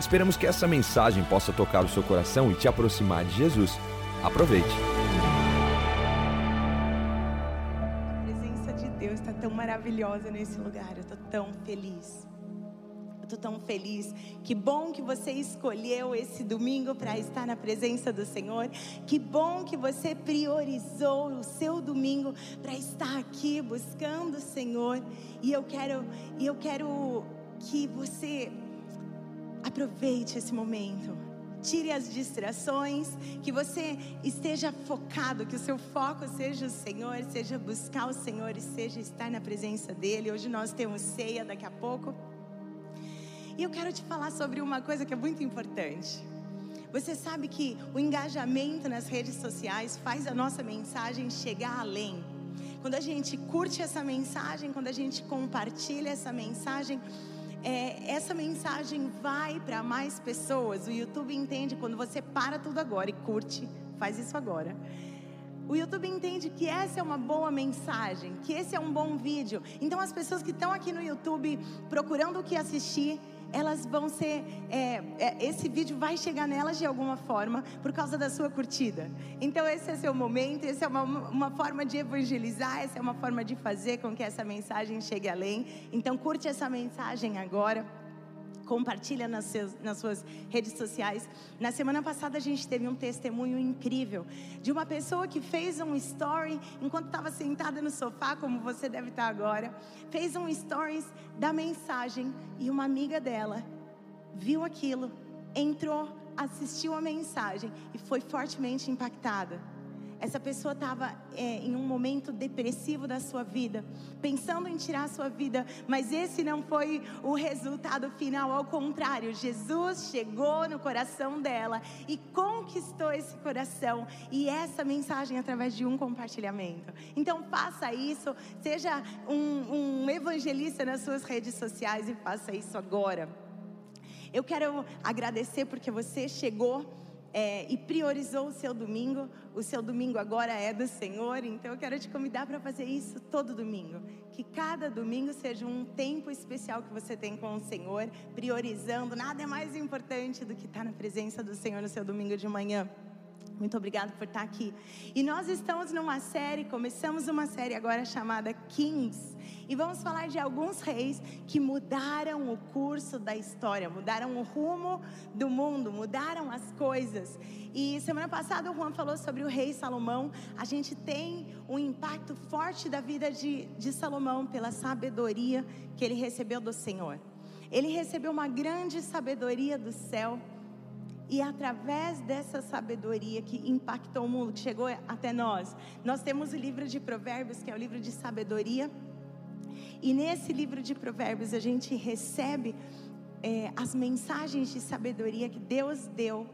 Esperamos que essa mensagem possa tocar o seu coração e te aproximar de Jesus. Aproveite. A presença de Deus está tão maravilhosa nesse lugar. Eu estou tão feliz. Eu estou tão feliz. Que bom que você escolheu esse domingo para estar na presença do Senhor. Que bom que você priorizou o seu domingo para estar aqui buscando o Senhor. E eu quero, eu quero que você aproveite esse momento. Tire as distrações, que você esteja focado, que o seu foco seja o Senhor, seja buscar o Senhor e seja estar na presença dEle. Hoje nós temos ceia daqui a pouco. E eu quero te falar sobre uma coisa que é muito importante. Você sabe que o engajamento nas redes sociais faz a nossa mensagem chegar além. Quando a gente curte essa mensagem, quando a gente compartilha essa mensagem, é, essa mensagem vai para mais pessoas. O YouTube entende quando você para tudo agora e curte, faz isso agora. O YouTube entende que essa é uma boa mensagem, que esse é um bom vídeo. Então, as pessoas que estão aqui no YouTube procurando o que assistir, elas vão ser. É, é, esse vídeo vai chegar nelas de alguma forma por causa da sua curtida. Então, esse é seu momento, essa é uma, uma forma de evangelizar, essa é uma forma de fazer com que essa mensagem chegue além. Então, curte essa mensagem agora compartilha nas, seus, nas suas redes sociais. Na semana passada a gente teve um testemunho incrível de uma pessoa que fez um story enquanto estava sentada no sofá, como você deve estar agora, fez um stories da mensagem e uma amiga dela viu aquilo, entrou, assistiu a mensagem e foi fortemente impactada. Essa pessoa estava é, em um momento depressivo da sua vida, pensando em tirar a sua vida, mas esse não foi o resultado final, ao contrário, Jesus chegou no coração dela e conquistou esse coração, e essa mensagem através de um compartilhamento. Então faça isso, seja um, um evangelista nas suas redes sociais e faça isso agora. Eu quero agradecer porque você chegou é, e priorizou o seu domingo. O seu domingo agora é do Senhor, então eu quero te convidar para fazer isso todo domingo. Que cada domingo seja um tempo especial que você tem com o Senhor, priorizando. Nada é mais importante do que estar na presença do Senhor no seu domingo de manhã. Muito obrigado por estar aqui. E nós estamos numa série, começamos uma série agora chamada Kings. E vamos falar de alguns reis que mudaram o curso da história, mudaram o rumo do mundo, mudaram as coisas. E semana passada o Juan falou sobre o rei Salomão. A gente tem um impacto forte da vida de, de Salomão pela sabedoria que ele recebeu do Senhor. Ele recebeu uma grande sabedoria do céu e através dessa sabedoria que impactou o mundo, que chegou até nós, nós temos o livro de Provérbios, que é o livro de sabedoria. E nesse livro de Provérbios a gente recebe é, as mensagens de sabedoria que Deus deu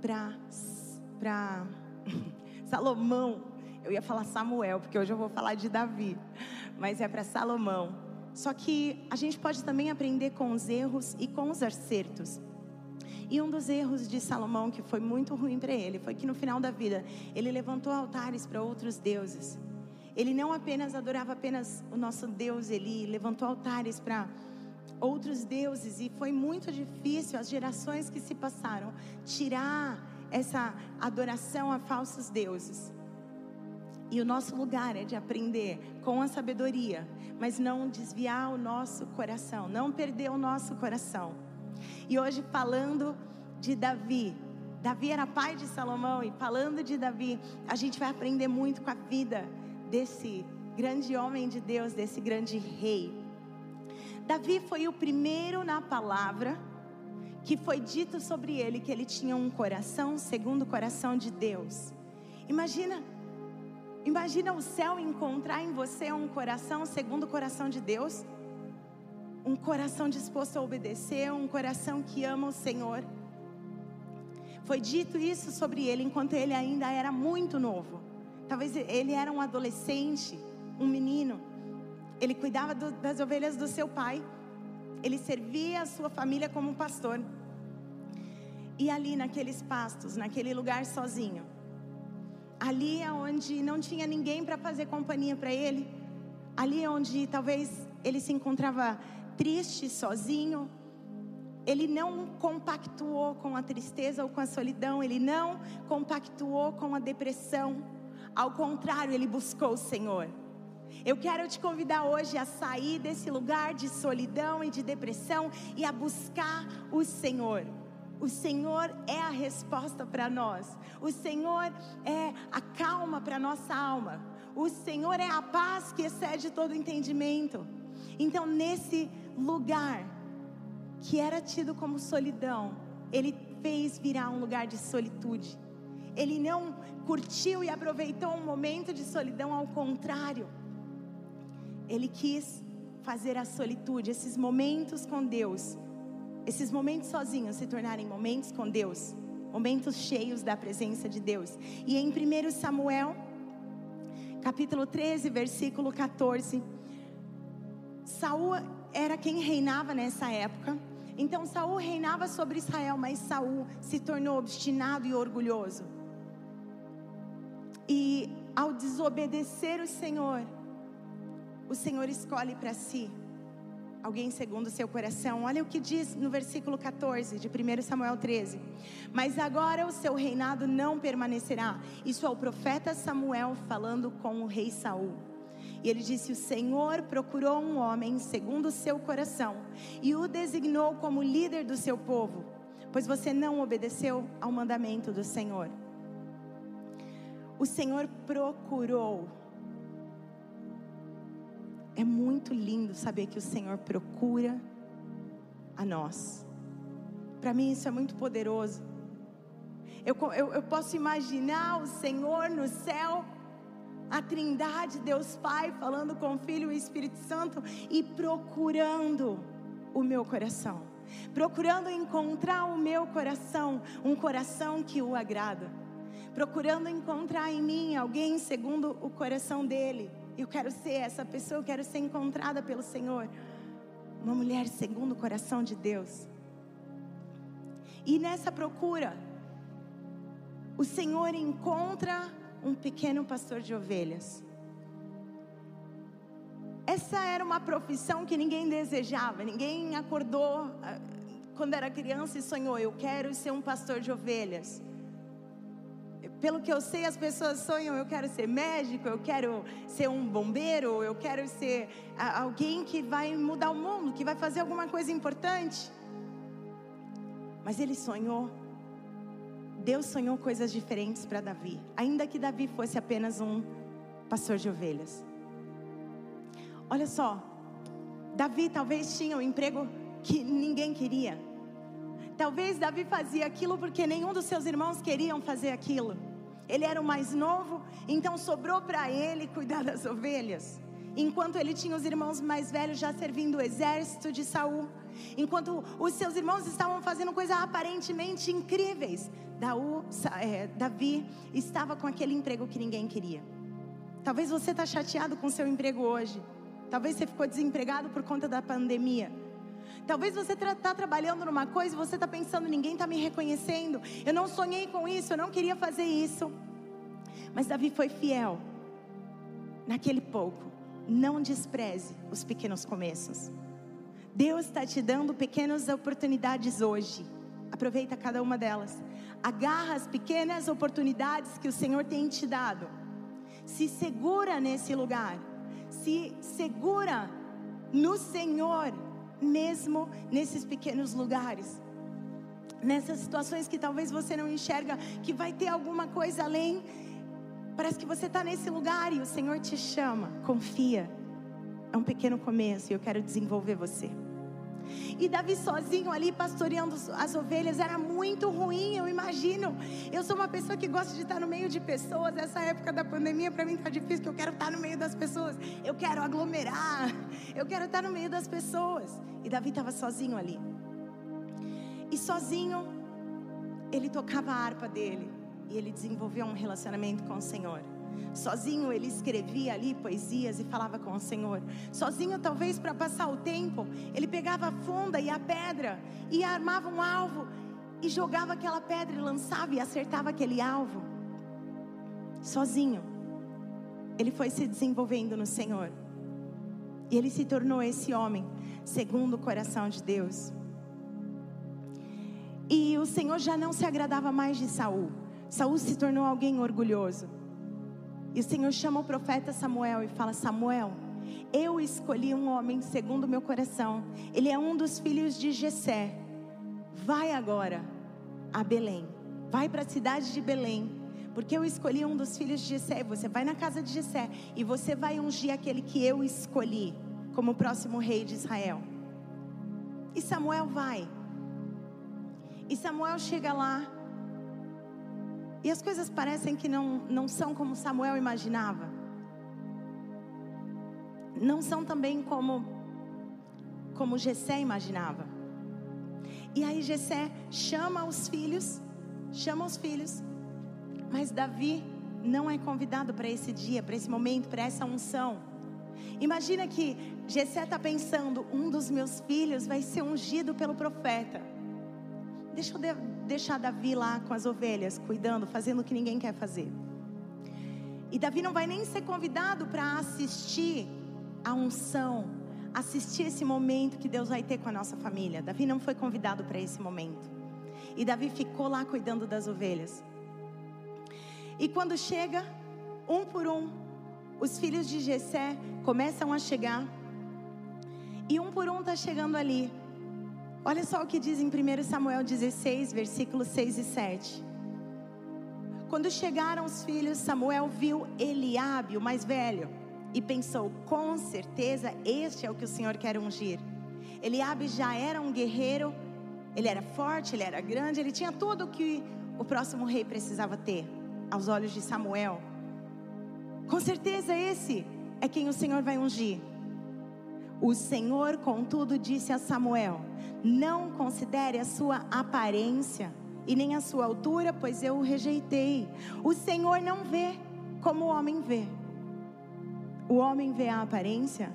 para Salomão. Eu ia falar Samuel, porque hoje eu vou falar de Davi, mas é para Salomão. Só que a gente pode também aprender com os erros e com os acertos. E um dos erros de Salomão, que foi muito ruim para ele, foi que no final da vida ele levantou altares para outros deuses. Ele não apenas adorava apenas o nosso Deus, ele levantou altares para outros deuses e foi muito difícil as gerações que se passaram tirar essa adoração a falsos deuses. E o nosso lugar é de aprender com a sabedoria, mas não desviar o nosso coração, não perder o nosso coração. E hoje falando de Davi. Davi era pai de Salomão e falando de Davi, a gente vai aprender muito com a vida desse grande homem de Deus, desse grande rei. Davi foi o primeiro na palavra que foi dito sobre ele que ele tinha um coração segundo o coração de Deus. Imagina, imagina o céu encontrar em você um coração segundo o coração de Deus um coração disposto a obedecer, um coração que ama o Senhor. Foi dito isso sobre ele enquanto ele ainda era muito novo. Talvez ele era um adolescente, um menino. Ele cuidava do, das ovelhas do seu pai. Ele servia a sua família como pastor. E ali naqueles pastos, naquele lugar sozinho, ali é onde não tinha ninguém para fazer companhia para ele, ali é onde talvez ele se encontrava triste, sozinho, ele não compactuou com a tristeza ou com a solidão, ele não compactuou com a depressão, ao contrário, ele buscou o Senhor. Eu quero te convidar hoje a sair desse lugar de solidão e de depressão e a buscar o Senhor. O Senhor é a resposta para nós. O Senhor é a calma para nossa alma. O Senhor é a paz que excede todo entendimento. Então, nesse lugar que era tido como solidão, Ele fez virar um lugar de solitude. Ele não curtiu e aproveitou um momento de solidão, ao contrário, Ele quis fazer a solitude, esses momentos com Deus, esses momentos sozinhos se tornarem momentos com Deus, momentos cheios da presença de Deus. E em 1 Samuel, capítulo 13, versículo 14, Saul era quem reinava nessa época. Então Saul reinava sobre Israel, mas Saul se tornou obstinado e orgulhoso. E ao desobedecer o Senhor, o Senhor escolhe para si alguém segundo o seu coração. Olha o que diz no versículo 14 de 1 Samuel 13. Mas agora o seu reinado não permanecerá. Isso é o profeta Samuel falando com o rei Saul. E ele disse: O Senhor procurou um homem segundo o seu coração e o designou como líder do seu povo, pois você não obedeceu ao mandamento do Senhor. O Senhor procurou é muito lindo saber que o Senhor procura a nós. Para mim isso é muito poderoso. Eu, eu, eu posso imaginar o Senhor no céu, a Trindade, Deus Pai, falando com o Filho e o Espírito Santo e procurando o meu coração, procurando encontrar o meu coração, um coração que o agrada, procurando encontrar em mim alguém segundo o coração dele. Eu quero ser essa pessoa, eu quero ser encontrada pelo Senhor. Uma mulher segundo o coração de Deus. E nessa procura, o Senhor encontra um pequeno pastor de ovelhas. Essa era uma profissão que ninguém desejava, ninguém acordou ah, quando era criança e sonhou: eu quero ser um pastor de ovelhas pelo que eu sei, as pessoas sonham: eu quero ser médico, eu quero ser um bombeiro, eu quero ser alguém que vai mudar o mundo, que vai fazer alguma coisa importante. Mas ele sonhou. Deus sonhou coisas diferentes para Davi, ainda que Davi fosse apenas um pastor de ovelhas. Olha só, Davi talvez tinha um emprego que ninguém queria. Talvez Davi fazia aquilo porque nenhum dos seus irmãos queriam fazer aquilo. Ele era o mais novo, então sobrou para ele cuidar das ovelhas. Enquanto ele tinha os irmãos mais velhos já servindo o exército de Saul, enquanto os seus irmãos estavam fazendo coisas aparentemente incríveis, é, Davi estava com aquele emprego que ninguém queria. Talvez você está chateado com seu emprego hoje. Talvez você ficou desempregado por conta da pandemia. Talvez você está tra trabalhando numa coisa e você está pensando, ninguém está me reconhecendo. Eu não sonhei com isso, eu não queria fazer isso. Mas Davi foi fiel naquele pouco. Não despreze os pequenos começos. Deus está te dando pequenas oportunidades hoje. Aproveita cada uma delas. Agarra as pequenas oportunidades que o Senhor tem te dado. Se segura nesse lugar. Se segura no Senhor mesmo nesses pequenos lugares. Nessas situações que talvez você não enxerga que vai ter alguma coisa além. Parece que você está nesse lugar e o Senhor te chama. Confia. É um pequeno começo e eu quero desenvolver você. E Davi sozinho ali pastoreando as ovelhas era muito ruim, eu imagino. Eu sou uma pessoa que gosta de estar no meio de pessoas. Essa época da pandemia para mim está difícil, porque eu quero estar no meio das pessoas. Eu quero aglomerar. Eu quero estar no meio das pessoas. E Davi estava sozinho ali. E sozinho, ele tocava a harpa dele e ele desenvolveu um relacionamento com o Senhor. Sozinho ele escrevia ali poesias e falava com o Senhor. Sozinho, talvez para passar o tempo, ele pegava a funda e a pedra e armava um alvo e jogava aquela pedra e lançava e acertava aquele alvo. Sozinho, ele foi se desenvolvendo no Senhor. E ele se tornou esse homem, segundo o coração de Deus. E o Senhor já não se agradava mais de Saul. Saul se tornou alguém orgulhoso. E o Senhor chama o profeta Samuel e fala: Samuel, eu escolhi um homem segundo o meu coração. Ele é um dos filhos de Jessé. Vai agora a Belém. Vai para a cidade de Belém. Porque eu escolhi um dos filhos de Jessé. Você vai na casa de Jessé e você vai ungir aquele que eu escolhi como próximo rei de Israel. E Samuel vai. E Samuel chega lá e as coisas parecem que não, não são como Samuel imaginava. Não são também como, como Jessé imaginava. E aí Jessé chama os filhos, chama os filhos, mas Davi não é convidado para esse dia, para esse momento, para essa unção. Imagina que Jessé está pensando, um dos meus filhos vai ser ungido pelo profeta. Deixa eu deixar Davi lá com as ovelhas, cuidando, fazendo o que ninguém quer fazer. E Davi não vai nem ser convidado para assistir a unção, assistir esse momento que Deus vai ter com a nossa família. Davi não foi convidado para esse momento. E Davi ficou lá cuidando das ovelhas. E quando chega, um por um, os filhos de Jessé começam a chegar. E um por um está chegando ali. Olha só o que diz em 1 Samuel 16, versículos 6 e 7. Quando chegaram os filhos, Samuel viu Eliabe, o mais velho, e pensou: com certeza este é o que o Senhor quer ungir. Eliabe já era um guerreiro, ele era forte, ele era grande, ele tinha tudo o que o próximo rei precisava ter, aos olhos de Samuel. Com certeza esse é quem o Senhor vai ungir. O Senhor, contudo, disse a Samuel: Não considere a sua aparência e nem a sua altura, pois eu o rejeitei. O Senhor não vê como o homem vê. O homem vê a aparência,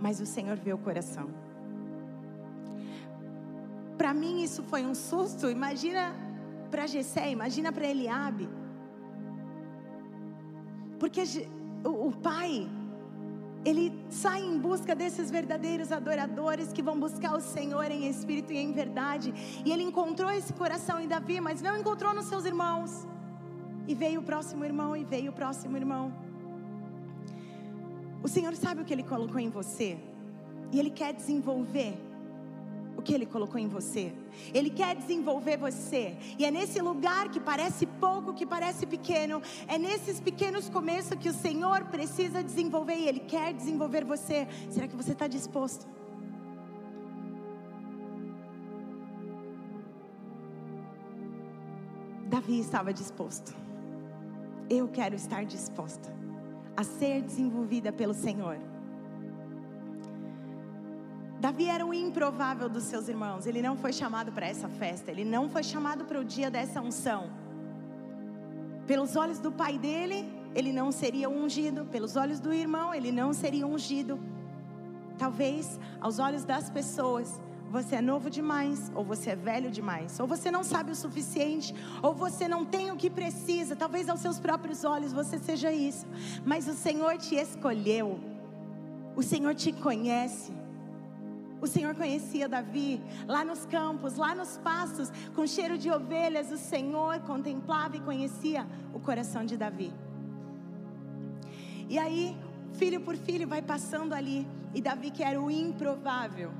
mas o Senhor vê o coração. Para mim isso foi um susto. Imagina para Jessé, imagina para Eliabe. Porque o pai ele sai em busca desses verdadeiros adoradores que vão buscar o Senhor em espírito e em verdade. E ele encontrou esse coração em Davi, mas não encontrou nos seus irmãos. E veio o próximo irmão, e veio o próximo irmão. O Senhor sabe o que Ele colocou em você, e Ele quer desenvolver o que Ele colocou em você. Ele quer desenvolver você. E é nesse lugar que parece pouco, que parece pequeno, é nesses pequenos começos que o Senhor precisa desenvolver e Ele quer desenvolver você. Será que você está disposto? Davi estava disposto. Eu quero estar disposta a ser desenvolvida pelo Senhor. Davi era o improvável dos seus irmãos. Ele não foi chamado para essa festa. Ele não foi chamado para o dia dessa unção. Pelos olhos do pai dele, ele não seria ungido. Pelos olhos do irmão, ele não seria ungido. Talvez aos olhos das pessoas, você é novo demais, ou você é velho demais, ou você não sabe o suficiente, ou você não tem o que precisa. Talvez aos seus próprios olhos você seja isso, mas o Senhor te escolheu, o Senhor te conhece. O Senhor conhecia Davi lá nos campos, lá nos pastos, com cheiro de ovelhas. O Senhor contemplava e conhecia o coração de Davi. E aí, filho por filho, vai passando ali. E Davi, que era o improvável,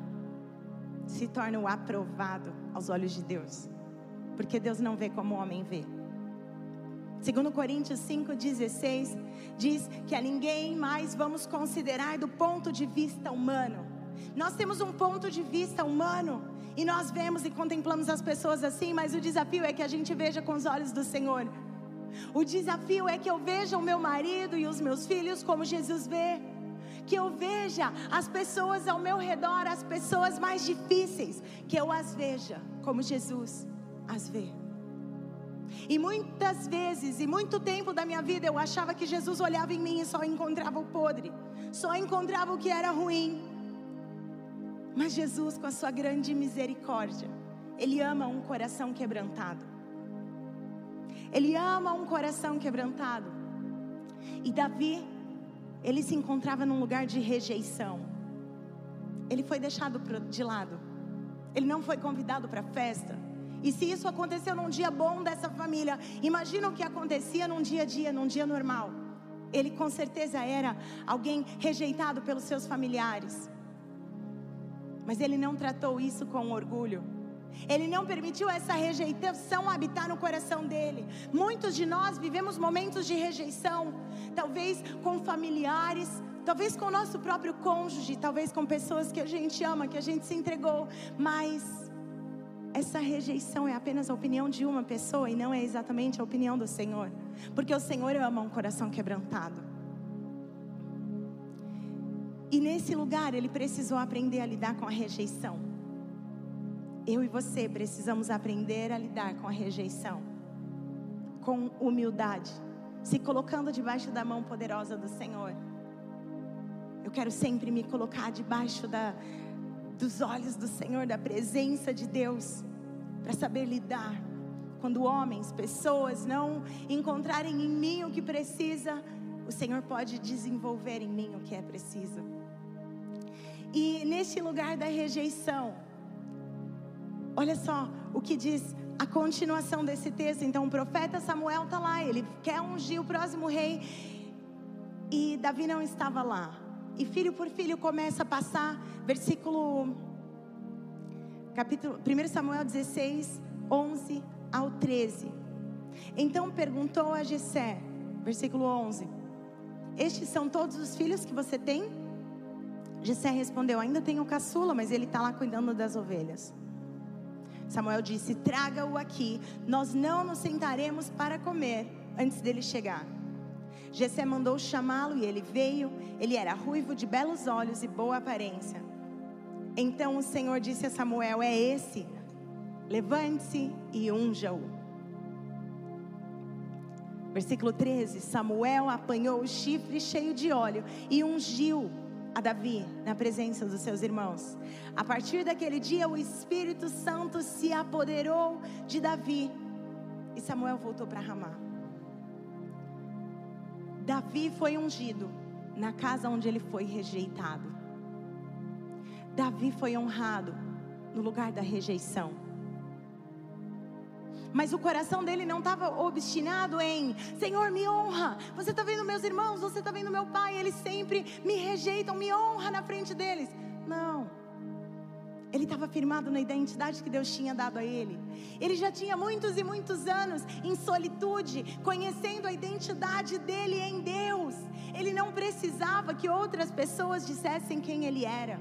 se torna o aprovado aos olhos de Deus. Porque Deus não vê como o homem vê. Segundo Coríntios 5,16, diz que a ninguém mais vamos considerar do ponto de vista humano nós temos um ponto de vista humano e nós vemos e contemplamos as pessoas assim, mas o desafio é que a gente veja com os olhos do Senhor. O desafio é que eu veja o meu marido e os meus filhos como Jesus vê. Que eu veja as pessoas ao meu redor, as pessoas mais difíceis, que eu as veja como Jesus as vê. E muitas vezes, e muito tempo da minha vida, eu achava que Jesus olhava em mim e só encontrava o podre, só encontrava o que era ruim. Mas Jesus, com a sua grande misericórdia, Ele ama um coração quebrantado. Ele ama um coração quebrantado. E Davi, ele se encontrava num lugar de rejeição. Ele foi deixado de lado. Ele não foi convidado para a festa. E se isso aconteceu num dia bom dessa família, imagina o que acontecia num dia a dia, num dia normal. Ele com certeza era alguém rejeitado pelos seus familiares. Mas ele não tratou isso com orgulho. Ele não permitiu essa rejeição habitar no coração dele. Muitos de nós vivemos momentos de rejeição, talvez com familiares, talvez com o nosso próprio cônjuge, talvez com pessoas que a gente ama, que a gente se entregou, mas essa rejeição é apenas a opinião de uma pessoa e não é exatamente a opinião do Senhor, porque o Senhor ama um coração quebrantado. E nesse lugar ele precisou aprender a lidar com a rejeição. Eu e você precisamos aprender a lidar com a rejeição, com humildade, se colocando debaixo da mão poderosa do Senhor. Eu quero sempre me colocar debaixo da, dos olhos do Senhor, da presença de Deus, para saber lidar. Quando homens, pessoas não encontrarem em mim o que precisa, o Senhor pode desenvolver em mim o que é preciso. E neste lugar da rejeição, olha só o que diz a continuação desse texto. Então, o profeta Samuel está lá, ele quer ungir o próximo rei, e Davi não estava lá e filho por filho começa a passar, versículo capítulo 1 Samuel 16, 11 ao 13. Então perguntou a Jessé, versículo 11: Estes são todos os filhos que você tem? Jessé respondeu: Ainda tenho caçula, mas ele está lá cuidando das ovelhas. Samuel disse: Traga-o aqui, nós não nos sentaremos para comer antes dele chegar. Jessé mandou chamá-lo e ele veio. Ele era ruivo de belos olhos e boa aparência. Então o Senhor disse a Samuel: É esse. Levante-se e unja-o. Versículo 13: Samuel apanhou o chifre cheio de óleo e ungiu a Davi na presença dos seus irmãos. A partir daquele dia, o Espírito Santo se apoderou de Davi e Samuel voltou para Ramá. Davi foi ungido na casa onde ele foi rejeitado. Davi foi honrado no lugar da rejeição. Mas o coração dele não estava obstinado em Senhor, me honra. Você está vendo meus irmãos, você está vendo meu pai, eles sempre me rejeitam, me honra na frente deles. Não. Ele estava firmado na identidade que Deus tinha dado a ele. Ele já tinha muitos e muitos anos em solitude, conhecendo a identidade dele em Deus. Ele não precisava que outras pessoas dissessem quem ele era.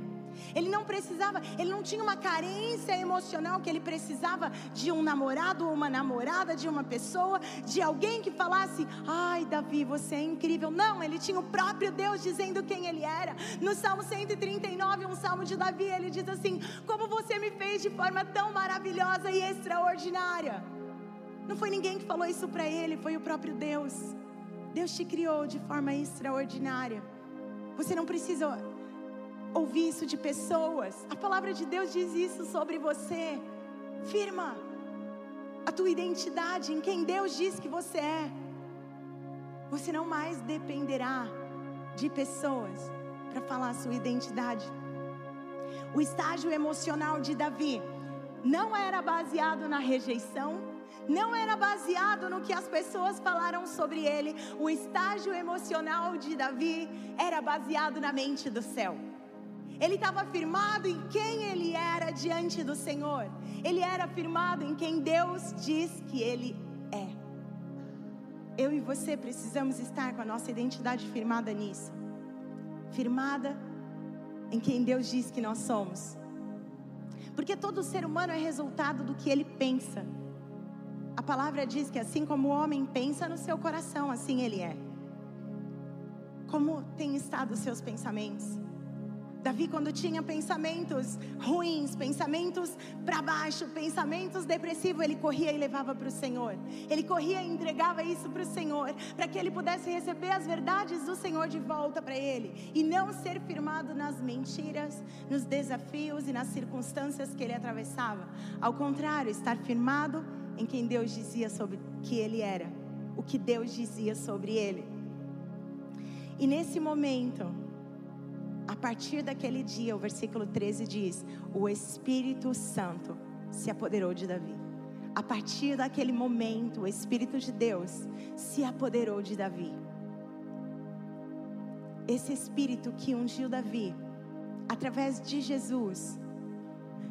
Ele não precisava, ele não tinha uma carência emocional que ele precisava de um namorado ou uma namorada, de uma pessoa, de alguém que falasse: "Ai, Davi, você é incrível". Não, ele tinha o próprio Deus dizendo quem ele era. No Salmo 139, um salmo de Davi, ele diz assim: "Como você me fez de forma tão maravilhosa e extraordinária". Não foi ninguém que falou isso para ele, foi o próprio Deus. Deus te criou de forma extraordinária. Você não precisa ouvir isso de pessoas. A palavra de Deus diz isso sobre você. Firma a tua identidade em quem Deus diz que você é. Você não mais dependerá de pessoas para falar a sua identidade. O estágio emocional de Davi não era baseado na rejeição, não era baseado no que as pessoas falaram sobre ele. O estágio emocional de Davi era baseado na mente do céu. Ele estava firmado em quem ele era diante do Senhor. Ele era firmado em quem Deus diz que ele é. Eu e você precisamos estar com a nossa identidade firmada nisso. Firmada em quem Deus diz que nós somos. Porque todo ser humano é resultado do que ele pensa. A palavra diz que assim como o homem pensa no seu coração, assim ele é. Como tem estado os seus pensamentos? Davi, quando tinha pensamentos ruins, pensamentos para baixo, pensamentos depressivos, ele corria e levava para o Senhor. Ele corria e entregava isso para o Senhor, para que ele pudesse receber as verdades do Senhor de volta para ele e não ser firmado nas mentiras, nos desafios e nas circunstâncias que ele atravessava. Ao contrário, estar firmado em quem Deus dizia sobre que ele era, o que Deus dizia sobre ele. E nesse momento, a partir daquele dia, o versículo 13 diz: O Espírito Santo se apoderou de Davi. A partir daquele momento, o Espírito de Deus se apoderou de Davi. Esse Espírito que ungiu Davi, através de Jesus,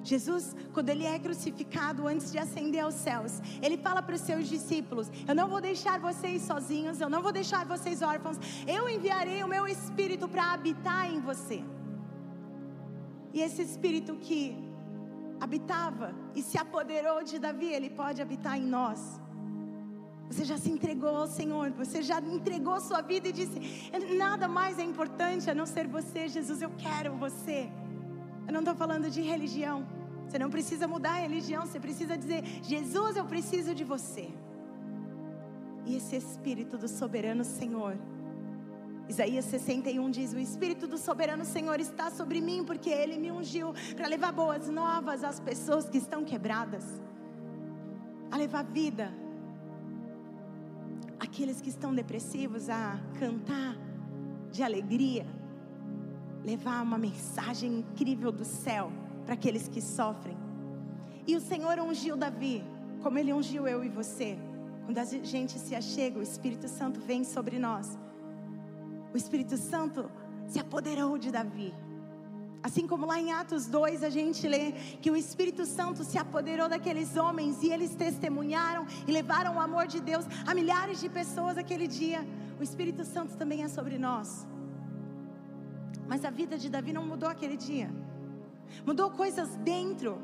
Jesus, quando ele é crucificado antes de ascender aos céus, ele fala para os seus discípulos: Eu não vou deixar vocês sozinhos, eu não vou deixar vocês órfãos, eu enviarei o meu espírito para habitar em você. E esse espírito que habitava e se apoderou de Davi, ele pode habitar em nós. Você já se entregou ao Senhor, você já entregou sua vida e disse: Nada mais é importante a não ser você, Jesus, eu quero você. Eu não estou falando de religião. Você não precisa mudar a religião, você precisa dizer: Jesus, eu preciso de você. E esse Espírito do soberano Senhor. Isaías 61 diz: O Espírito do soberano Senhor está sobre mim, porque ele me ungiu para levar boas novas às pessoas que estão quebradas, a levar vida, aqueles que estão depressivos, a cantar de alegria, levar uma mensagem incrível do céu para aqueles que sofrem. E o Senhor ungiu Davi, como ele ungiu eu e você. Quando a gente se achega, o Espírito Santo vem sobre nós. O Espírito Santo se apoderou de Davi. Assim como lá em Atos 2 a gente lê que o Espírito Santo se apoderou daqueles homens e eles testemunharam e levaram o amor de Deus a milhares de pessoas aquele dia. O Espírito Santo também é sobre nós. Mas a vida de Davi não mudou aquele dia. Mudou coisas dentro.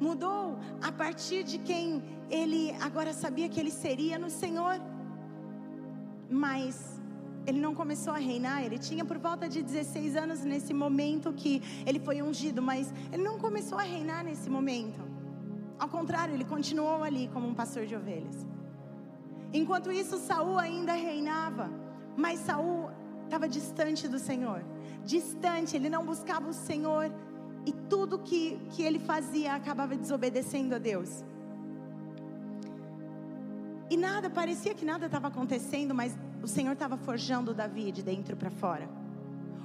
Mudou a partir de quem ele agora sabia que ele seria no Senhor. Mas ele não começou a reinar, ele tinha por volta de 16 anos nesse momento que ele foi ungido, mas ele não começou a reinar nesse momento. Ao contrário, ele continuou ali como um pastor de ovelhas. Enquanto isso, Saul ainda reinava, mas Saul estava distante do Senhor. Distante, ele não buscava o Senhor e tudo que, que ele fazia acabava desobedecendo a Deus. E nada, parecia que nada estava acontecendo, mas o Senhor estava forjando Davi de dentro para fora.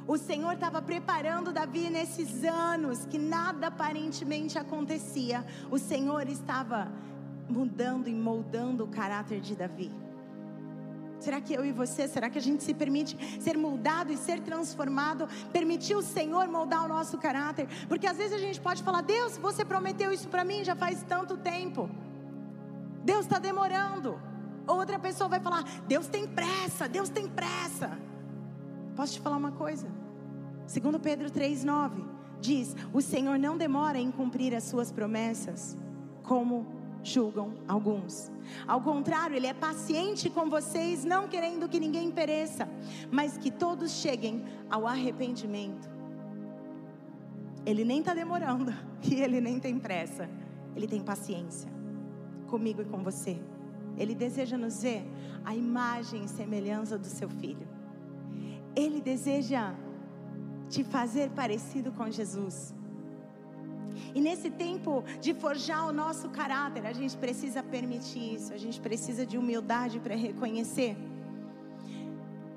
O Senhor estava preparando Davi nesses anos que nada aparentemente acontecia. O Senhor estava mudando e moldando o caráter de Davi. Será que eu e você, será que a gente se permite ser moldado e ser transformado? Permitir o Senhor moldar o nosso caráter? Porque às vezes a gente pode falar: Deus, você prometeu isso para mim já faz tanto tempo. Deus está demorando. Outra pessoa vai falar: Deus tem pressa, Deus tem pressa. Posso te falar uma coisa? Segundo Pedro 3:9 diz: "O Senhor não demora em cumprir as suas promessas, como julgam alguns. Ao contrário, Ele é paciente com vocês, não querendo que ninguém pereça, mas que todos cheguem ao arrependimento. Ele nem está demorando e Ele nem tem pressa, Ele tem paciência comigo e com você. Ele deseja nos ver a imagem e semelhança do seu filho. Ele deseja te fazer parecido com Jesus. E nesse tempo de forjar o nosso caráter, a gente precisa permitir isso, a gente precisa de humildade para reconhecer.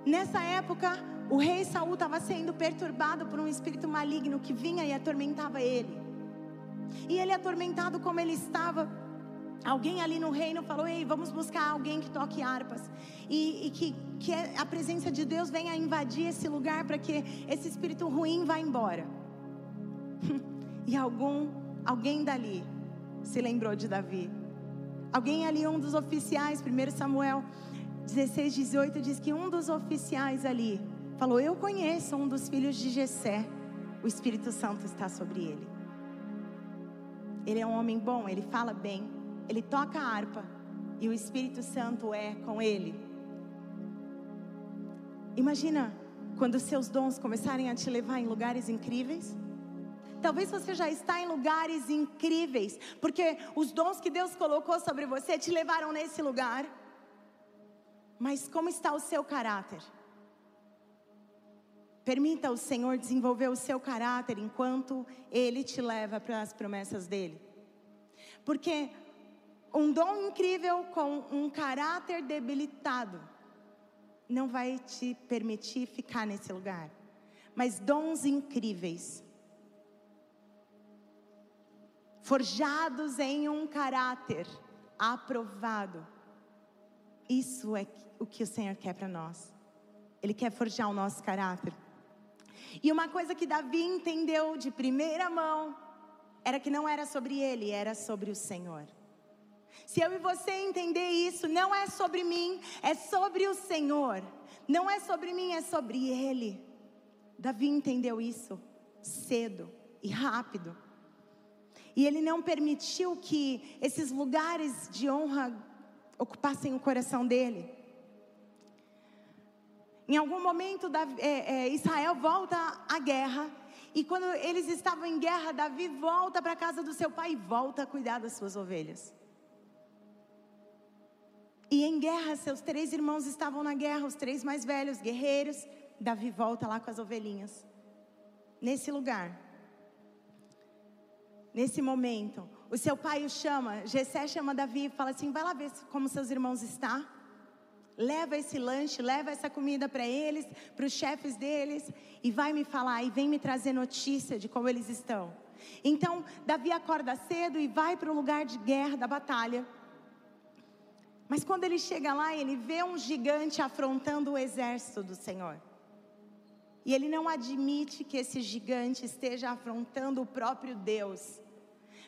Nessa época, o rei Saul estava sendo perturbado por um espírito maligno que vinha e atormentava ele. E ele atormentado como ele estava, alguém ali no reino falou: Ei, vamos buscar alguém que toque harpas. E, e que, que a presença de Deus venha invadir esse lugar para que esse espírito ruim vá embora. E algum, alguém dali se lembrou de Davi. Alguém ali, um dos oficiais, 1 Samuel 16, 18, diz que um dos oficiais ali falou: Eu conheço um dos filhos de Jessé, o Espírito Santo está sobre ele. Ele é um homem bom, ele fala bem, ele toca a harpa e o Espírito Santo é com ele. Imagina quando seus dons começarem a te levar em lugares incríveis? Talvez você já está em lugares incríveis, porque os dons que Deus colocou sobre você te levaram nesse lugar. Mas como está o seu caráter? Permita o Senhor desenvolver o seu caráter enquanto Ele te leva para as promessas dele. Porque um dom incrível com um caráter debilitado não vai te permitir ficar nesse lugar. Mas dons incríveis, forjados em um caráter aprovado, isso é o que o Senhor quer para nós. Ele quer forjar o nosso caráter. E uma coisa que Davi entendeu de primeira mão era que não era sobre ele, era sobre o Senhor. Se eu e você entender isso, não é sobre mim, é sobre o Senhor. Não é sobre mim, é sobre Ele. Davi entendeu isso cedo e rápido. E ele não permitiu que esses lugares de honra ocupassem o coração dele. Em algum momento, Davi, é, é, Israel volta à guerra. E quando eles estavam em guerra, Davi volta para a casa do seu pai e volta a cuidar das suas ovelhas. E em guerra, seus três irmãos estavam na guerra, os três mais velhos, guerreiros. Davi volta lá com as ovelhinhas. Nesse lugar, nesse momento, o seu pai o chama, Jessé chama Davi e fala assim: vai lá ver como seus irmãos estão. Leva esse lanche, leva essa comida para eles, para os chefes deles, e vai me falar e vem me trazer notícia de como eles estão. Então, Davi acorda cedo e vai para o lugar de guerra, da batalha. Mas quando ele chega lá, ele vê um gigante afrontando o exército do Senhor. E ele não admite que esse gigante esteja afrontando o próprio Deus.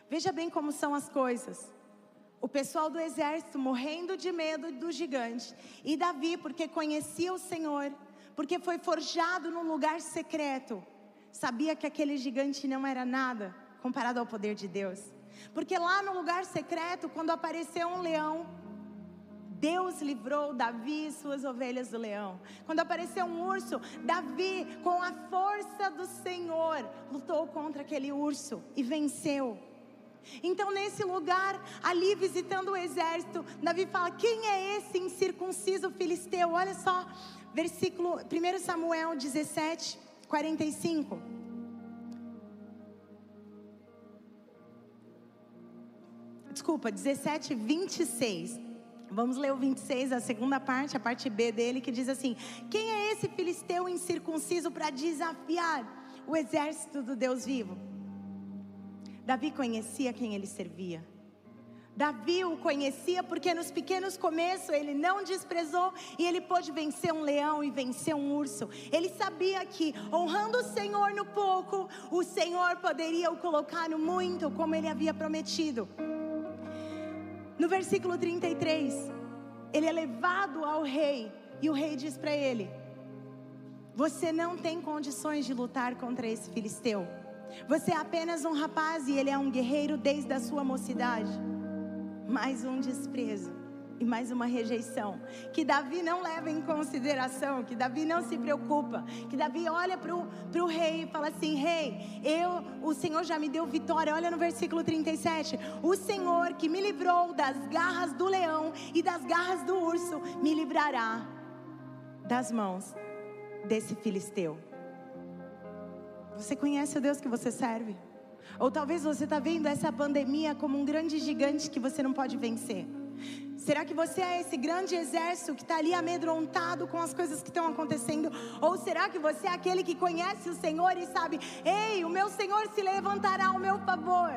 Veja bem como são as coisas o pessoal do exército morrendo de medo do gigante. E Davi, porque conhecia o Senhor, porque foi forjado num lugar secreto, sabia que aquele gigante não era nada comparado ao poder de Deus. Porque lá no lugar secreto, quando apareceu um leão, Deus livrou Davi e suas ovelhas do leão. Quando apareceu um urso, Davi, com a força do Senhor, lutou contra aquele urso e venceu. Então, nesse lugar, ali visitando o exército, Davi fala: Quem é esse incircunciso filisteu? Olha só, versículo 1 Samuel 17, 45. Desculpa, 17, 26. Vamos ler o 26, a segunda parte, a parte B dele, que diz assim: Quem é esse filisteu incircunciso para desafiar o exército do Deus vivo? Davi conhecia quem ele servia. Davi o conhecia porque nos pequenos começos ele não desprezou e ele pôde vencer um leão e vencer um urso. Ele sabia que honrando o Senhor no pouco, o Senhor poderia o colocar no muito, como ele havia prometido. No versículo 33, ele é levado ao rei e o rei diz para ele: Você não tem condições de lutar contra esse filisteu. Você é apenas um rapaz e ele é um guerreiro desde a sua mocidade. Mais um desprezo e mais uma rejeição. Que Davi não leva em consideração, que Davi não se preocupa, que Davi olha para o rei e fala assim: Rei, eu, o Senhor já me deu vitória. Olha no versículo 37. O Senhor que me livrou das garras do leão e das garras do urso, me livrará das mãos desse filisteu. Você conhece o Deus que você serve? Ou talvez você está vendo essa pandemia como um grande gigante que você não pode vencer. Será que você é esse grande exército que está ali amedrontado com as coisas que estão acontecendo? Ou será que você é aquele que conhece o Senhor e sabe, ei, o meu Senhor se levantará ao meu favor?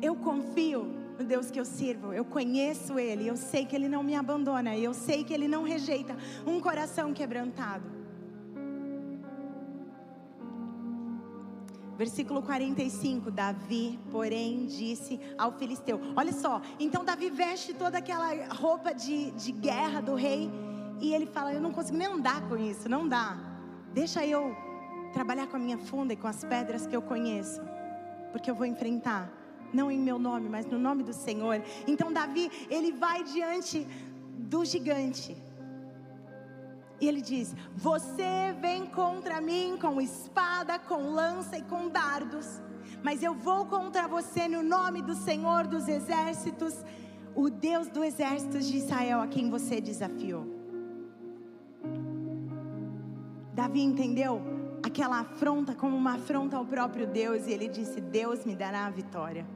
Eu confio no Deus que eu sirvo, eu conheço Ele, eu sei que Ele não me abandona, eu sei que Ele não rejeita um coração quebrantado. Versículo 45, Davi, porém, disse ao filisteu: Olha só, então Davi veste toda aquela roupa de, de guerra do rei, e ele fala: Eu não consigo nem andar com isso, não dá. Deixa eu trabalhar com a minha funda e com as pedras que eu conheço, porque eu vou enfrentar, não em meu nome, mas no nome do Senhor. Então, Davi, ele vai diante do gigante, E ele diz: Você vem contra mim com espada, com lança e com dardos, mas eu vou contra você no nome do Senhor dos exércitos, o Deus do exército de Israel, a quem você desafiou. Davi entendeu aquela afronta como uma afronta ao próprio Deus e ele disse: Deus me dará a vitória.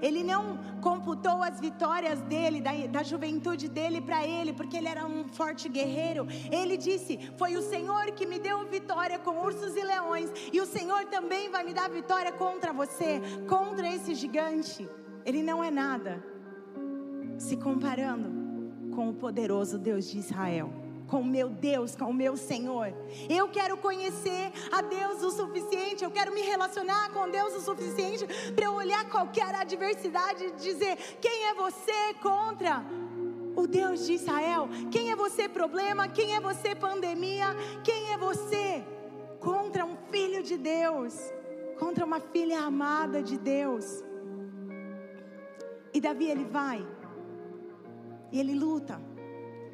Ele não computou as vitórias dele, da, da juventude dele para ele, porque ele era um forte guerreiro. Ele disse: Foi o Senhor que me deu vitória com ursos e leões, e o Senhor também vai me dar vitória contra você, contra esse gigante. Ele não é nada, se comparando com o poderoso Deus de Israel com o meu Deus, com o meu Senhor. Eu quero conhecer a Deus o suficiente, eu quero me relacionar com Deus o suficiente para eu olhar qualquer adversidade e dizer: quem é você contra? O Deus de Israel, quem é você problema, quem é você pandemia, quem é você contra um filho de Deus, contra uma filha amada de Deus. E Davi ele vai, e ele luta,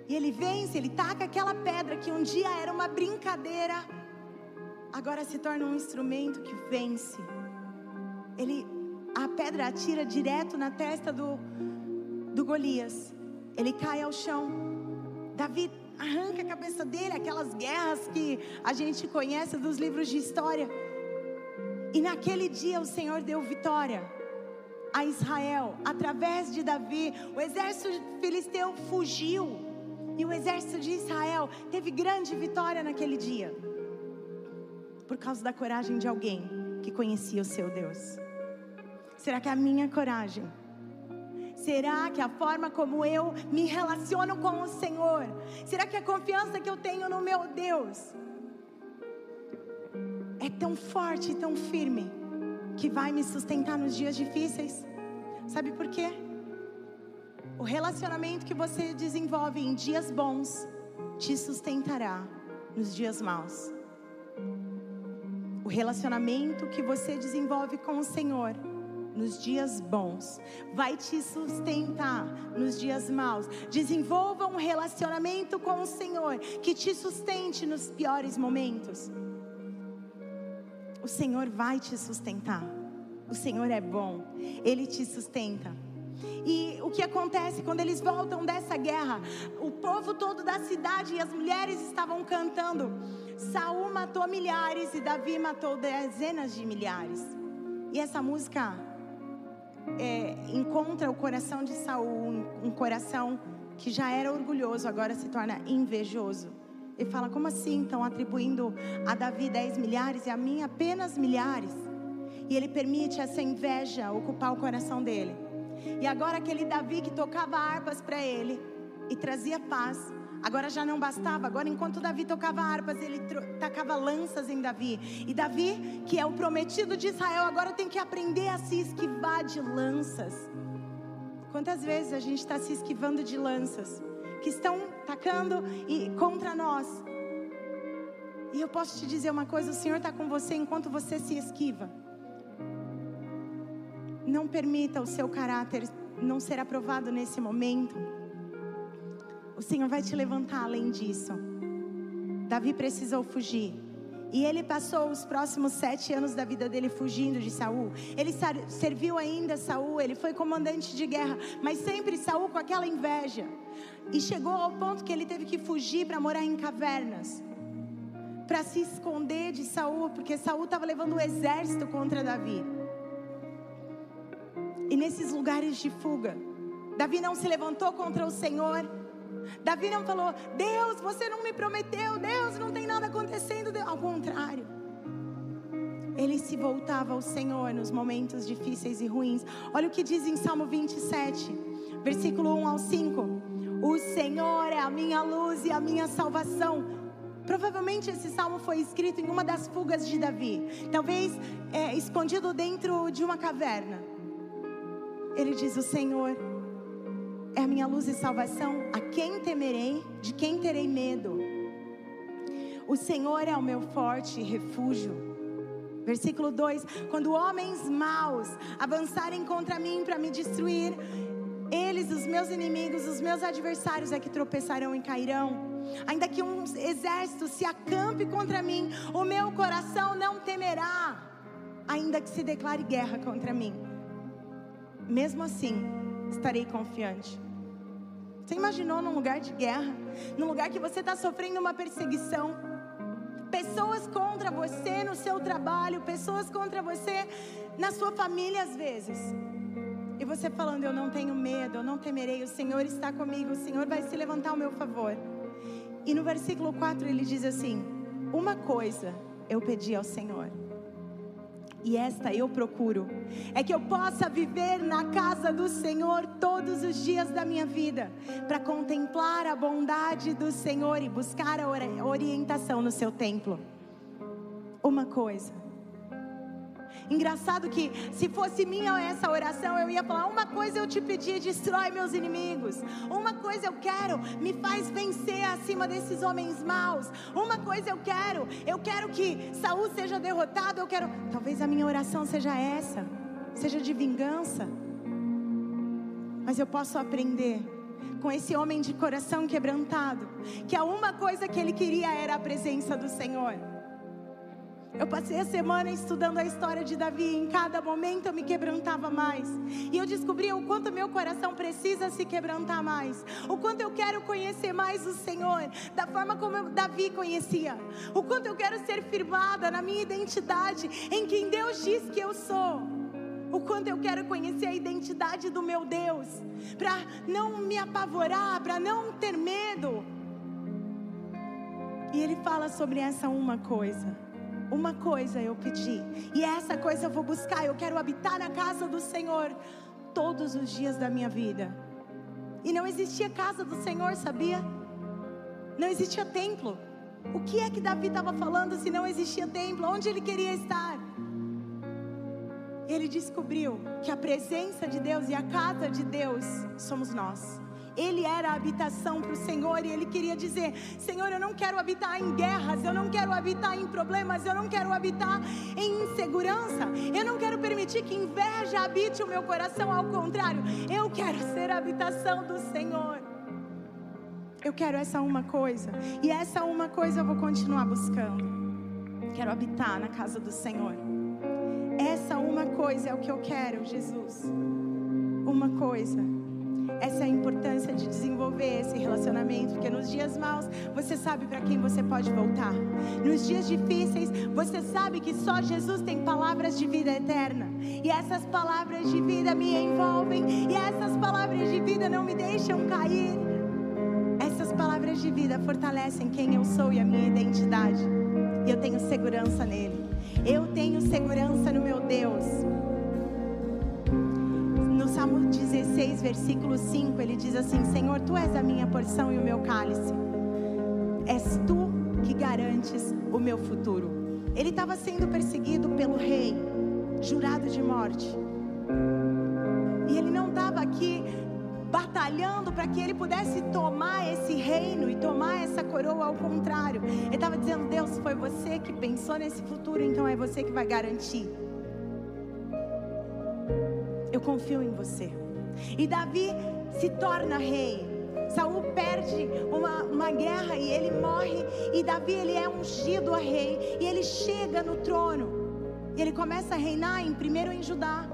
e ele vence, ele taca aquela pedra que um dia era uma brincadeira, agora se torna um instrumento que vence. Ele a pedra atira direto na testa do, do Golias. Ele cai ao chão. Davi arranca a cabeça dele, aquelas guerras que a gente conhece dos livros de história. E naquele dia o Senhor deu vitória a Israel através de Davi. O exército filisteu fugiu. E o exército de Israel teve grande vitória naquele dia, por causa da coragem de alguém que conhecia o seu Deus. Será que é a minha coragem? Será que a forma como eu me relaciono com o Senhor? Será que a confiança que eu tenho no meu Deus é tão forte e tão firme que vai me sustentar nos dias difíceis? Sabe por quê? O relacionamento que você desenvolve em dias bons te sustentará nos dias maus. O relacionamento que você desenvolve com o Senhor nos dias bons vai te sustentar nos dias maus. Desenvolva um relacionamento com o Senhor que te sustente nos piores momentos. O Senhor vai te sustentar. O Senhor é bom, Ele te sustenta. E o que acontece quando eles voltam dessa guerra? O povo todo da cidade e as mulheres estavam cantando. Saul matou milhares e Davi matou dezenas de milhares. E essa música é, encontra o coração de Saul, um coração que já era orgulhoso, agora se torna invejoso. Ele fala: como assim? Estão atribuindo a Davi dez milhares e a mim apenas milhares. E ele permite essa inveja ocupar o coração dele. E agora aquele Davi que tocava harpas para ele e trazia paz, agora já não bastava. Agora, enquanto Davi tocava harpas, ele tacava lanças em Davi. E Davi, que é o prometido de Israel, agora tem que aprender a se esquivar de lanças. Quantas vezes a gente está se esquivando de lanças que estão tacando e contra nós? E eu posso te dizer uma coisa: o Senhor está com você enquanto você se esquiva. Não permita o seu caráter não ser aprovado nesse momento. O Senhor vai te levantar além disso. Davi precisou fugir. E ele passou os próximos sete anos da vida dele fugindo de Saul. Ele serviu ainda Saul, ele foi comandante de guerra, mas sempre Saul com aquela inveja. E chegou ao ponto que ele teve que fugir para morar em cavernas, para se esconder de Saul, porque Saul estava levando o exército contra Davi. E nesses lugares de fuga, Davi não se levantou contra o Senhor. Davi não falou: Deus, você não me prometeu, Deus, não tem nada acontecendo. Ao contrário, ele se voltava ao Senhor nos momentos difíceis e ruins. Olha o que diz em Salmo 27, versículo 1 ao 5: O Senhor é a minha luz e a minha salvação. Provavelmente esse salmo foi escrito em uma das fugas de Davi, talvez é, escondido dentro de uma caverna. Ele diz: O Senhor é a minha luz e salvação. A quem temerei? De quem terei medo? O Senhor é o meu forte refúgio. Versículo 2: Quando homens maus avançarem contra mim para me destruir, eles, os meus inimigos, os meus adversários, é que tropeçarão e cairão. Ainda que um exército se acampe contra mim, o meu coração não temerá. Ainda que se declare guerra contra mim, mesmo assim, estarei confiante. Você imaginou num lugar de guerra, num lugar que você está sofrendo uma perseguição, pessoas contra você no seu trabalho, pessoas contra você na sua família às vezes. E você falando, eu não tenho medo, eu não temerei, o Senhor está comigo, o Senhor vai se levantar ao meu favor. E no versículo 4 ele diz assim: Uma coisa eu pedi ao Senhor, e esta eu procuro, é que eu possa viver na casa do Senhor todos os dias da minha vida, para contemplar a bondade do Senhor e buscar a orientação no seu templo. Uma coisa Engraçado que se fosse minha essa oração, eu ia falar: uma coisa eu te pedi, destrói meus inimigos. Uma coisa eu quero, me faz vencer acima desses homens maus. Uma coisa eu quero, eu quero que Saul seja derrotado. Eu quero. Talvez a minha oração seja essa, seja de vingança. Mas eu posso aprender com esse homem de coração quebrantado, que a uma coisa que ele queria era a presença do Senhor. Eu passei a semana estudando a história de Davi e em cada momento eu me quebrantava mais. E eu descobri o quanto meu coração precisa se quebrantar mais. O quanto eu quero conhecer mais o Senhor, da forma como eu, Davi conhecia. O quanto eu quero ser firmada na minha identidade, em quem Deus diz que eu sou. O quanto eu quero conhecer a identidade do meu Deus, para não me apavorar, para não ter medo. E ele fala sobre essa uma coisa uma coisa eu pedi, e essa coisa eu vou buscar. Eu quero habitar na casa do Senhor todos os dias da minha vida. E não existia casa do Senhor, sabia? Não existia templo. O que é que Davi estava falando se não existia templo? Onde ele queria estar? Ele descobriu que a presença de Deus e a casa de Deus somos nós. Ele era a habitação para o Senhor e ele queria dizer: Senhor, eu não quero habitar em guerras, eu não quero habitar em problemas, eu não quero habitar em insegurança, eu não quero permitir que inveja habite o meu coração, ao contrário, eu quero ser a habitação do Senhor. Eu quero essa uma coisa, e essa uma coisa eu vou continuar buscando. Quero habitar na casa do Senhor. Essa uma coisa é o que eu quero, Jesus. Uma coisa. Essa é a importância de desenvolver esse relacionamento, porque nos dias maus você sabe para quem você pode voltar. Nos dias difíceis você sabe que só Jesus tem palavras de vida eterna. E essas palavras de vida me envolvem, e essas palavras de vida não me deixam cair. Essas palavras de vida fortalecem quem eu sou e a minha identidade. E eu tenho segurança nele. Eu tenho segurança no meu Deus. Salmo 16, versículo 5, ele diz assim: Senhor, tu és a minha porção e o meu cálice. És tu que garantes o meu futuro. Ele estava sendo perseguido pelo rei, jurado de morte. E ele não estava aqui batalhando para que ele pudesse tomar esse reino e tomar essa coroa, ao contrário. Ele estava dizendo: Deus, foi você que pensou nesse futuro, então é você que vai garantir. Eu confio em você. E Davi se torna rei. Saul perde uma, uma guerra e ele morre. E Davi ele é ungido a rei. E ele chega no trono. E ele começa a reinar em, primeiro em Judá.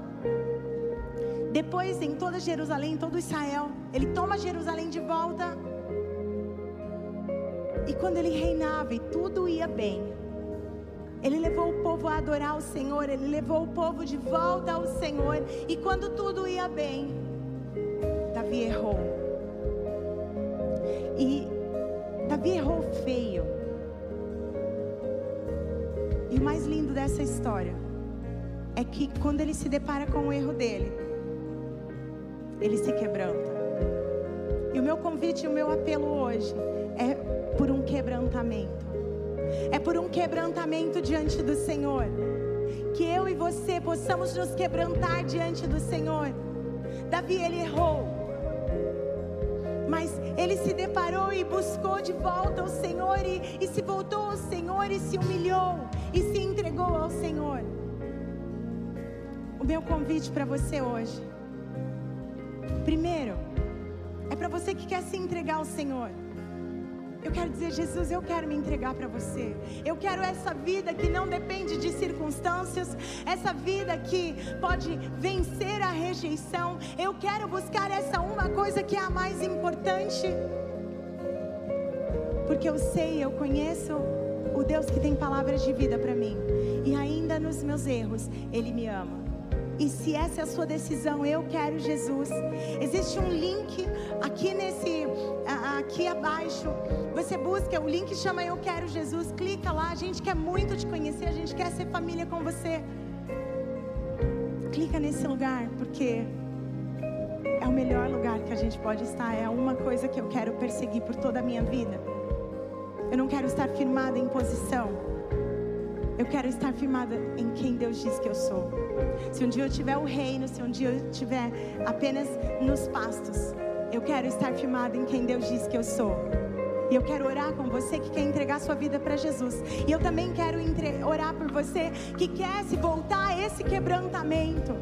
Depois em toda Jerusalém, em todo Israel. Ele toma Jerusalém de volta. E quando ele reinava e tudo ia bem, ele levou o povo a adorar o Senhor, ele levou o povo de volta ao Senhor. E quando tudo ia bem, Davi errou. E Davi errou feio. E o mais lindo dessa história é que quando ele se depara com o erro dele, ele se quebranta. E o meu convite o meu apelo hoje é por um quebrantamento é por um quebrantamento diante do Senhor. Que eu e você possamos nos quebrantar diante do Senhor. Davi, ele errou. Mas ele se deparou e buscou de volta o Senhor e, e se voltou ao Senhor e se humilhou e se entregou ao Senhor. O meu convite para você hoje, primeiro, é para você que quer se entregar ao Senhor. Eu quero dizer, Jesus, eu quero me entregar para você. Eu quero essa vida que não depende de circunstâncias, essa vida que pode vencer a rejeição. Eu quero buscar essa uma coisa que é a mais importante. Porque eu sei, eu conheço o Deus que tem palavras de vida para mim. E ainda nos meus erros, Ele me ama. E se essa é a sua decisão, eu quero Jesus. Existe um link aqui nesse, aqui abaixo. Você busca o link chama Eu Quero Jesus. Clica lá. A gente quer muito te conhecer. A gente quer ser família com você. Clica nesse lugar porque é o melhor lugar que a gente pode estar. É uma coisa que eu quero perseguir por toda a minha vida. Eu não quero estar firmada em posição. Eu quero estar firmada em quem Deus diz que eu sou. Se um dia eu tiver o reino, se um dia eu estiver apenas nos pastos, eu quero estar firmada em quem Deus diz que eu sou. E eu quero orar com você que quer entregar sua vida para Jesus. E eu também quero orar por você que quer se voltar a esse quebrantamento.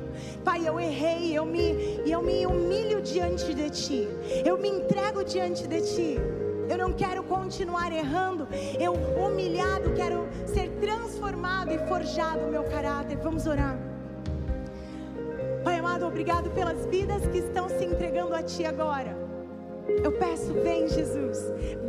Pai, eu errei, eu me, eu me humilho diante de Ti. Eu me entrego diante de Ti. Eu não quero continuar errando. Eu, humilhado, quero ser transformado e forjado o meu caráter. Vamos orar. Amado, obrigado pelas vidas que estão se entregando a Ti agora. Eu peço, vem Jesus,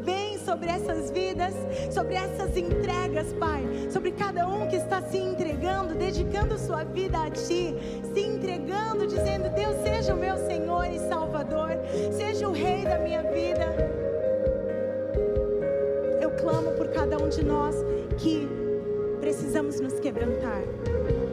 vem sobre essas vidas, sobre essas entregas, Pai, sobre cada um que está se entregando, dedicando sua vida a Ti, se entregando, dizendo: Deus, seja o meu Senhor e Salvador, seja o Rei da minha vida. Clamo por cada um de nós que precisamos nos quebrantar.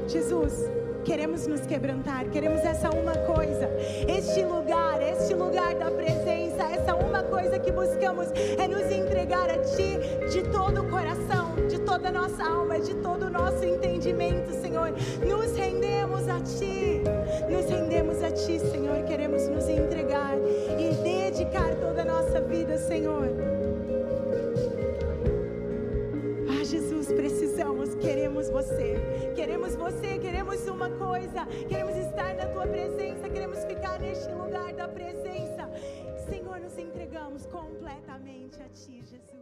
Jesus, queremos nos quebrantar, queremos essa uma coisa, este lugar, este lugar da presença, essa uma coisa que buscamos é nos entregar a Ti de todo o coração, de toda a nossa alma, de todo o nosso entendimento, Senhor. Nos rendemos a Ti, nos rendemos a Ti, Senhor. Queremos nos entregar e dedicar toda a nossa vida, Senhor. Queremos você. Queremos você, queremos uma coisa. Queremos estar na tua presença, queremos ficar neste lugar da presença. Senhor, nos entregamos completamente a ti, Jesus.